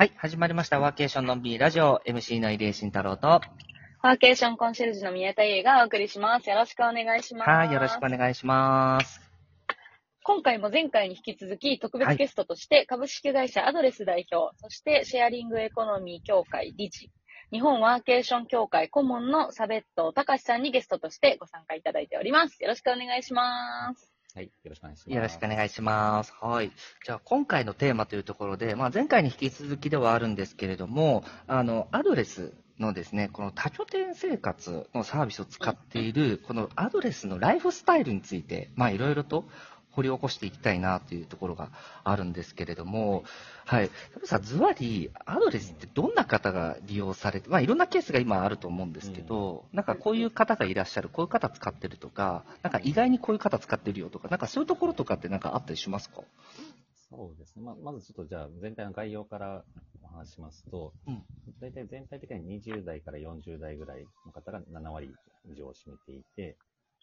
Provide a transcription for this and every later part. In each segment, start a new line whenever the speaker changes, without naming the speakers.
はい、始まりました。ワーケーションのんびりラジオ、MC の入江慎太郎と、
ワーケーションコンシェルジュの宮田優がお送りします。よろしくお願いします。
はい、よろしくお願いします。
今回も前回に引き続き特別ゲストとして、株式会社アドレス代表、そしてシェアリングエコノミー協会理事、日本ワーケーション協会顧問のサベット隆さんにゲストとしてご参加いただいております。よろしくお願いします。
はい、よろしくお願いします。
よろしくお願いします。はい。じゃあ、今回のテーマというところで、まあ、前回に引き続きではあるんですけれども、あの、アドレスのですね、この多拠点生活のサービスを使っている、このアドレスのライフスタイルについて、まあ、いろいろと掘り起こしていきたいなというところがあるんですけれども、はい。さん、ズバリ、アドレスってどんな方が利用されて、まあ、いろんなケースが今あると思うんですけど、なんかこういう方がいらっしゃる、こういう方使ってるとか、なんか意外にこういう方使ってるよとか、なんかそういうところとかってなんかあったりしますか？
そうですね。ままずちょっとじゃあ全体の概要からお話ししますと、
うん
大体全体的に20代から40代ぐらいの方が7割以上を占めていて、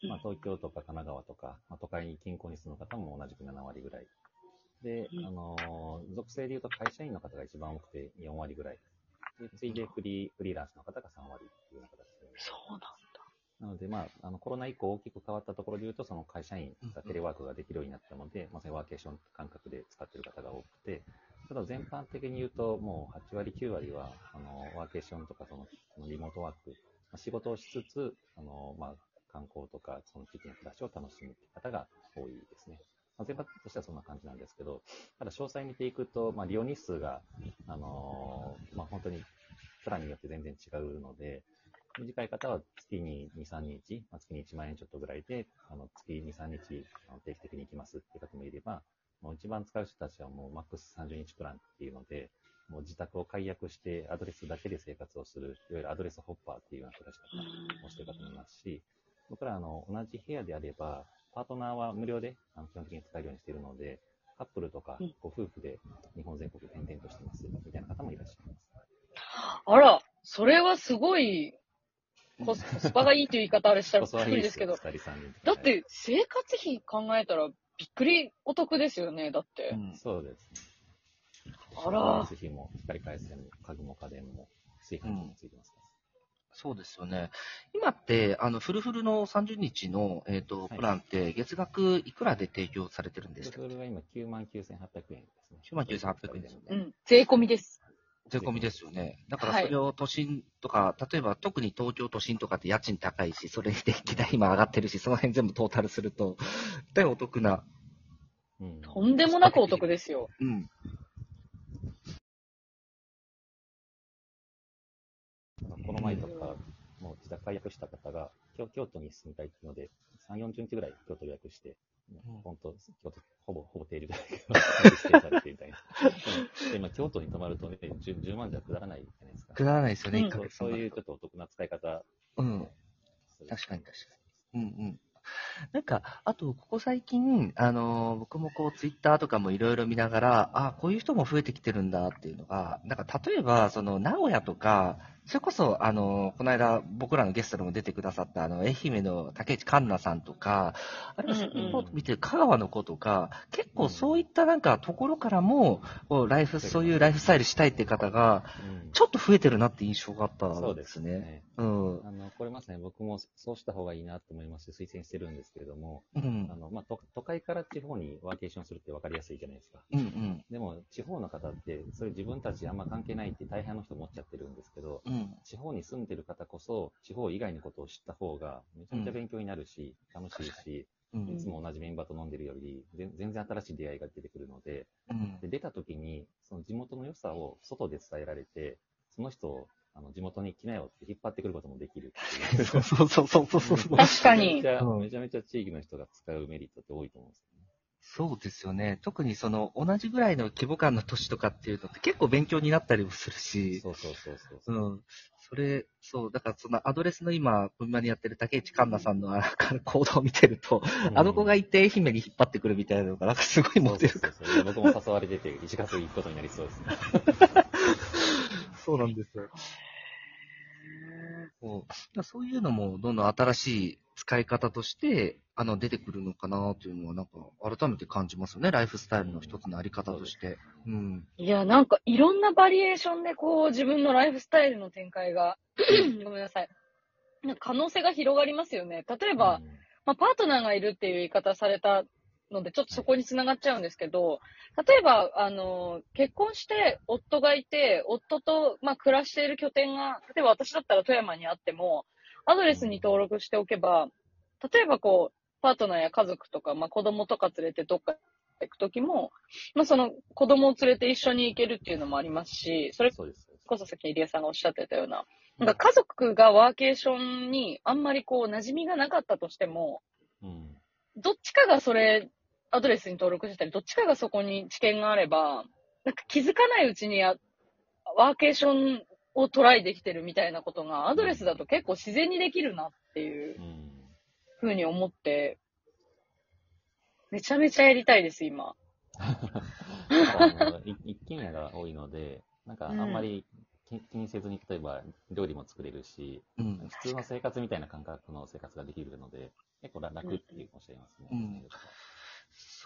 まあ、東京とか神奈川とか、まあ、都会近郊に住む方も同じく7割ぐらい。で、
うん
あのー属性で言うと会社員の方が一番多くて4割ぐらい。で次いでフリーフリーランスの方が3割っていうような形で。
そうなんだ。
なので、まあ、あのコロナ以降大きく変わったところで言うと、その会社員がテレワークができるようになったので、まさにワーケーション感覚で使っている方が多くて、ただ全般的に言うと、もう8割、9割は、あの、ワーケーションとかその、そのリモートワーク、まあ仕事をしつつ、あの、まあ、観光とか、その地域の暮らしを楽しむって方が多いですね。まあ、全般としてはそんな感じなんですけど、ただ詳細見ていくと、まあ、利用日数が、あのまあ、本当にプランによって全然違うので、短い方は月に2、3日、まあ、月に1万円ちょっとぐらいで、あの月2、3日あの定期的に行きますっていう方もいれば、もう一番使う人たちはもうマックス30日プランっていうので、もう自宅を解約してアドレスだけで生活をする、いわゆるアドレスホッパーっていうような暮らし方をしている方もいますし、僕らあの同じ部屋であれば、パートナーは無料であの基本的に使えるようにしているので、カップルとか
うん
ご夫婦で日本全国転々としてますみたいな方もいらっしゃいます。
あら、それはすごいコスコスパがいいという言い方あれしたらびっくりですけど、
2人、3人とか
だって生活費考えたらびっくりお得ですよね、だって。
うん
そうですね。
あら
光熱費も、光回線も、家具も家電も、炊飯器もついてますから。
そうですよね。今って、あの、フルフルの30日の、えっ、と、
はい
プランって、月額いくらで提供されてるんでしたっけ？
それは今9万9800円ですね。
99,800円ですよね
うん、税込みです。
税込みですよね。だから
はい
それを都心とか、例えば特に東京都心とかって家賃高いし、それで電気代今上がってるし、その辺全部トータルすると、絶対お得な。
うん。
とんでもなくお得ですよ。
うん。
この前とか、もう自宅解約した方が、京京都に住みたいので、3、40日ぐらい京都予約して、
うん
本当、京都、ほぼ、ほぼ定住じゃないされてみたいな。で、今、京都に泊まるとね、10, 10万じゃくだらないじゃないですか。
くだらないですよね、
うん
1ヶ月
そういうちょっとお得な使い方。
うん。確かに確かに。うんうん。なんか、あと、ここ最近、あのー僕もこう、ツイッターとかもいろいろ見ながら、あこういう人も増えてきてるんだっていうのが、なんか、例えば、その、名古屋とか、それこそ、あのーこの間、僕らのゲストでも出てくださった、あの、愛媛の竹内環奈さんとか、あるいは、
うんうん。
そう見てる香川の子とか、結構そういったなんか、ところからも、ライフ、そういうライフスタイルしたいっていう方が、
うん。
ちょっと増えてるなって印象があった
そうんで
ですすね。
ね。
うん。
あの、これまさに僕もそうした方がいいなと思いまして推薦してるんですけれども、
うん
まあ、都都会から地方にワーケーションするって分かりやすいじゃないですか。
うんうん。
でも、地方の方って、それ自分たちあんま関係ないって大半の人思っちゃってるんですけど、
うん。
地方に住んでる方こそ、地方以外のことを知った方が、めちゃめちゃ勉強になるし、楽しいし、
うん
いつも同じメンバーと飲んでるより、ぜ全然新しい出会いが出てくるので、
うん
で出た時に、その地元の良さを外で伝えられて、その人をあの地元に来なよって引っ張ってくることもできるっていう。
そうそうそうそうそうそう。
確かに
めちゃめちゃ
うん
めちゃめちゃ地域の人が使うメリットって多いと思うんですよね。
そうですよね。特にその同じぐらいの規模感の都市とかっていうのって結構勉強になったりもするし、
そうそうそうそうそうう。
ん。それ、そう、だからそのアドレスの今、こ今にやってる竹内環奈さんのあの行動を見てると、あの子がいて愛媛に引っ張ってくるみたいなのが、なんかすごいモテる
そうそうそう僕も誘われてて、1月行くことになりそうですね。
そうなんですよ。そうそういうのもどんどん新しい使い方として、あの、出てくるのかなというのは、なんか、改めて感じますよね。ライフスタイルの一つのあり方として。うん。
いや、なんかいろんなバリエーションでこう自分のライフスタイルの展開が、ごめんなさい。可能性が広がりますよね。例えば、まあ、パートナーがいるっていう言い方されたので、ちょっとそこに繋がっちゃうんですけど、例えば、あの、結婚して夫がいて、夫と、まあ、暮らしている拠点が、例えば私だったら富山にあっても、アドレスに登録しておけば、例えばこう、パートナーや家族とか、まあ、子供とか連れてどっか行くときも、まあ、その子供を連れて一緒に行けるっていうのもありますし、それ
そうです。
こそさっき入江さんがおっしゃってたような、なんか家族がワーケーションにあんまりこう馴染みがなかったとしても、
うん。
どっちかがそれ、アドレスに登録してたり、どっちかがそこに知見があれば、なんか気づかないうちにやワーケーションをトライできてるみたいなことが、アドレスだと結構自然にできるなっていう
うん。
ふうに思って、めちゃめちゃやりたいです、今。
一軒家が多いので、なんかあんまり気気にせずに、例えば料理も作れるし、
うん。
普通の生活みたいな感覚の生活ができるので、結構楽楽っていうかもしれますね。
うん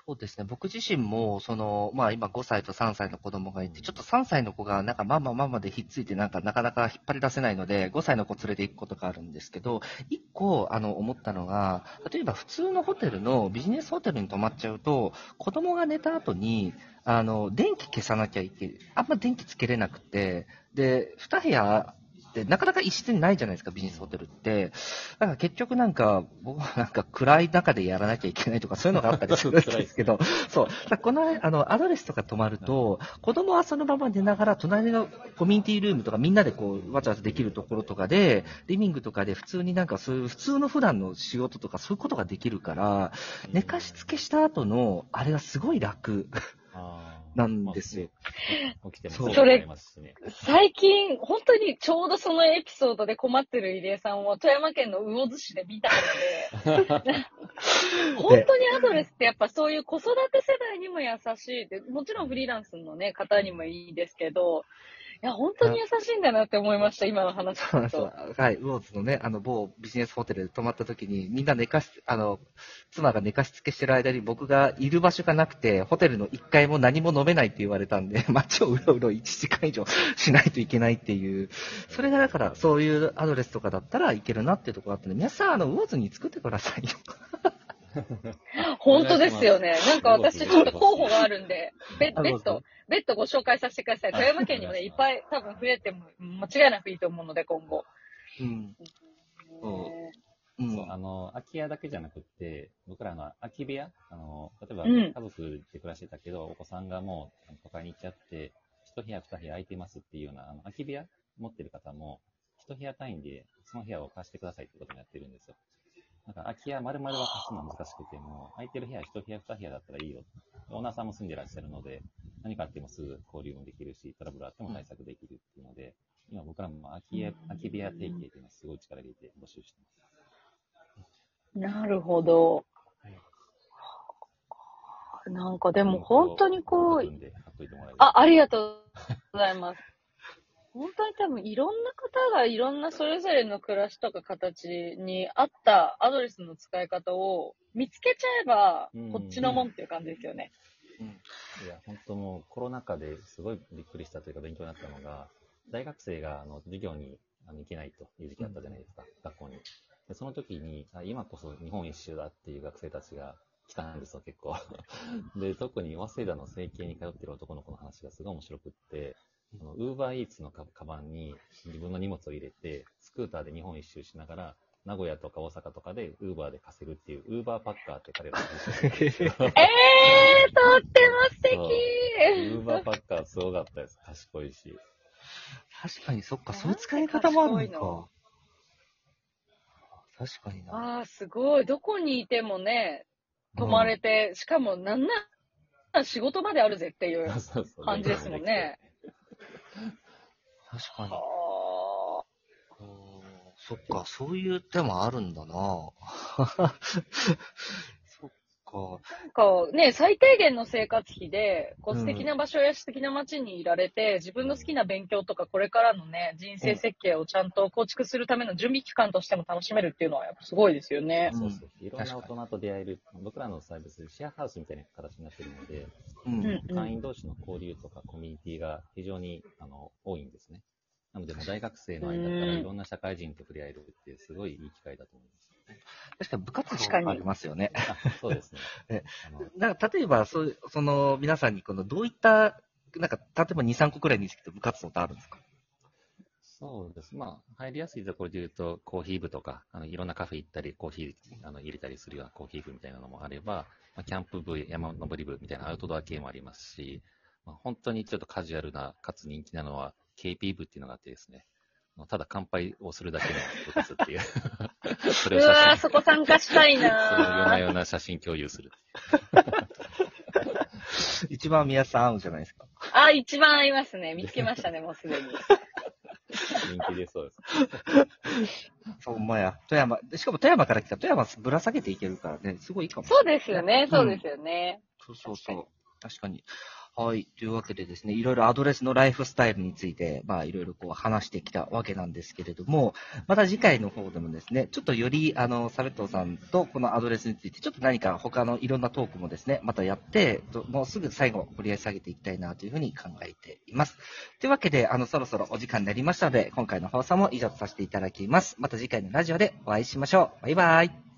そうですね。僕自身も、その、まあ今5歳と3歳の子供がいて、ちょっと3歳の子がなんかママママでひっついてなんかなかなか引っ張り出せないので、5歳の子連れて行くことがあるんですけど、一個、あの、思ったのが、例えば普通のホテルのビジネスホテルに泊まっちゃうと、子供が寝た後に、あの、電気消さなきゃいけ、あんま電気つけれなくて、で、2部屋ってなかなか一室にないじゃないですか、ビジネスホテルって。だから結局なんか、僕は なんか暗い中でやらなきゃいけないとかそういうのがあったりするんですけど、そう。この、あの、アドレスとか泊まると、子供はそのまま寝ながら、隣のコミュニティルームとかみんなでこう、わちゃわちゃできるところとかで、リビングとかで普通になんかそういう、普通の普段の仕事とかそういうことができるから、寝かしつけした後の、あれがすごい楽なんですよ。
まあ起きてますしね。
最近、本当にちょうどそのエピソードで困ってる入江さんを富山県の魚津市で見たので、本当にアドレスってやっぱそういう子育て世代にも優しいって、もちろんフリーランスのね、方にもいいですけど、いや、本当に優しいんだなって思いました、今の話
そうなんです
聞くと
よ。はい、ウォーズのね、あの、某ビジネスホテルで泊まった時に、みんな寝かし、あの、妻が寝かしつけしてる間に僕がいる場所がなくて、ホテルの1階も何も飲めないって言われたんで、街をうろうろ1時間以上しないといけないっていう、それがだから、そういうアドレスとかだったらいけるなっていうところがあったんで、皆さん、あの、ウォーズに作ってくださいよ。
本当ですよね。なんか私ちょっと候補があるんで、ベ
あどうぞ
ベッド、ベッドご紹介させてください。富山県にもね、いっぱい多分増えても間違いなくいいと思うので、今後。
うん。そううん。
そう、あの、空き家だけじゃなくって、僕らの空き部屋、あの、例えば
うん
家族で暮らしてたけど、お子さんがもうあの都会に行っちゃって、一部屋二部屋空いてますっていうような、あの、空き部屋持ってる方も、一部屋単位でその部屋を貸してくださいってことになってるんですよ。なんか空き家丸々は貸すのは難しくても、空いてる部屋一部屋二部屋だったらいいよ。オーナーさんも住んでらっしゃるので、何かあってもすぐ交流もできるし、トラブルあっても対策できるっていうので、今僕らも空き家、空き部屋提携っていうのはすごい力入れて募集してます。
なるほど。なんかでも本当にこう、あ、ありがとうございます。本当に多分いろんな方がいろんなそれぞれの暮らしとか形に合ったアドレスの使い方を見つけちゃえば
うん、
こっちのもんっていう感じですよね。
いや、本当もうコロナ禍ですごいびっくりしたというか勉強になったのが、大学生があの授業にあの行けないという時期あったじゃないですか、学校に。で、その時に、あ今こそ日本一周だっていう学生たちが来たんですよ、結構。で、特に早稲田の整形に通ってる男の子の話がすごい面白くって、ウーバーイーツのカカバンに自分の荷物を入れて、スクーターで日本一周しながら、名古屋とか大阪とかでウーバーで稼ぐっていう、ウーバーパッカーって彼らの
えー、とっても素敵
ウーバーパッカーすごかったです。賢いし。
確かに、そっか、そういう使い方もあるのか。確かにな。
ああ、すごい。どこにいてもね、泊まれて、しかもなんなら仕事まであるぜっていう。
そうそう
感じですもんね。
確かに。
は
うんそっか、そういう手もあるんだなか。
こうね、最低限の生活費で、こう
うん
素敵な場所や素敵な街にいられて、自分の好きな勉強とかこれからのね、人生設計をちゃんと構築するための準備期間としても楽しめるっていうのはやっぱすごいですよね。
うん
そうそう。いろんな大人と出会える。僕らのサービス、シェアハウスみたいな形になってるので、
うん
会員同士の交流とかコミュニティが非常にあの多いんですね。なので、大学生の間からいろんな社会人と触れ合えるって、すごいいい機会だと思います。
確かに部活動ありますよね。
あそうですね
なんか例えば、そうその、皆さんにこの、どういった、なんか、例えば2、3個くらいについて部活動ってあるんですか？
そうです。まあ、入りやすいところで言うと、コーヒー部とか、あのいろんなカフェ行ったり、コーヒーあの入れたりするようなコーヒー部みたいなのもあれば、まあ、キャンプ部、山登り部みたいなアウトドア系もありますし、まあ、本当にちょっとカジュアルな、かつ人気なのは、KP 部っていうのがあってですね、ただ乾杯をするだけの部活っていう。そうれを
わー、そこ参加したい
その夜な
なー
夜な写真共有する。
一番宮さん合うじゃないですか。
あ、一番合いますね。見つけましたね、もうすでに。
人気でそうです。
そう、ほんまや。富山、でしかも富山から来た富山ぶら下げていけるからね、すごいいいかも。
そうですよね、そうですよね。
そうそうそう。確かに。はい。というわけでですね、いろいろアドレスのライフスタイルについて、まあ、いろいろこう話してきたわけなんですけれども、また次回の方でもですね、ちょっとより、あの、サベットさんとこのアドレスについて、ちょっと何か他のいろんなトークもですね、またやって、もうすぐ最後掘り下げていきたいなというふうに考えています。というわけで、あの、そろそろお時間になりましたので、今回の放送も以上とさせていただきます。また次回のラジオでお会いしましょう。バイバイ。